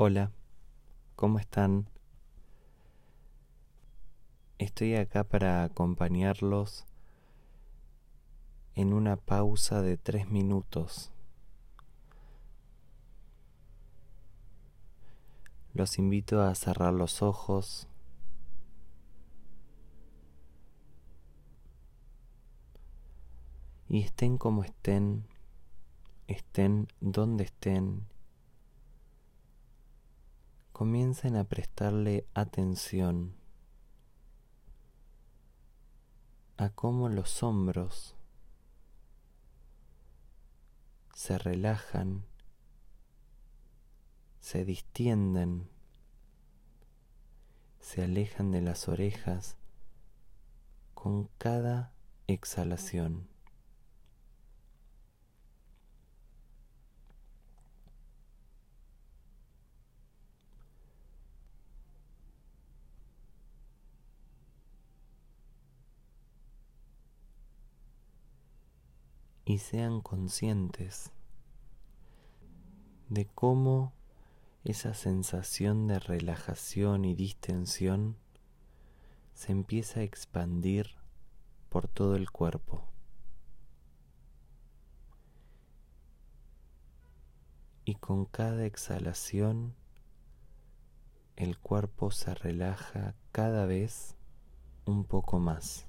Hola, ¿cómo están? Estoy acá para acompañarlos en una pausa de tres minutos. Los invito a cerrar los ojos. Y estén como estén, estén donde estén comiencen a prestarle atención a cómo los hombros se relajan, se distienden, se alejan de las orejas con cada exhalación. Y sean conscientes de cómo esa sensación de relajación y distensión se empieza a expandir por todo el cuerpo. Y con cada exhalación el cuerpo se relaja cada vez un poco más.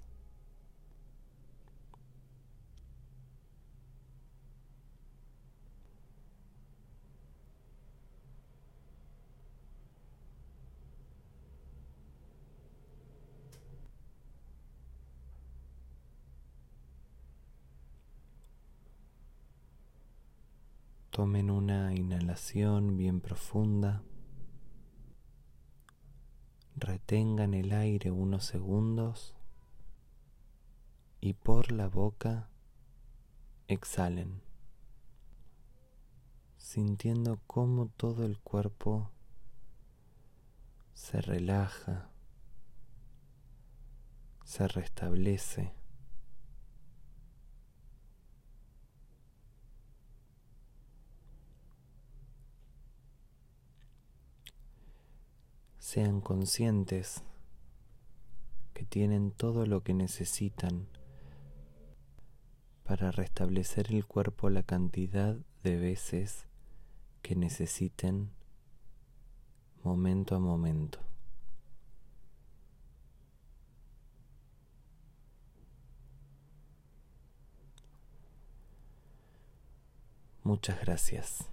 Tomen una inhalación bien profunda. Retengan el aire unos segundos y por la boca exhalen, sintiendo cómo todo el cuerpo se relaja, se restablece. Sean conscientes que tienen todo lo que necesitan para restablecer el cuerpo la cantidad de veces que necesiten momento a momento. Muchas gracias.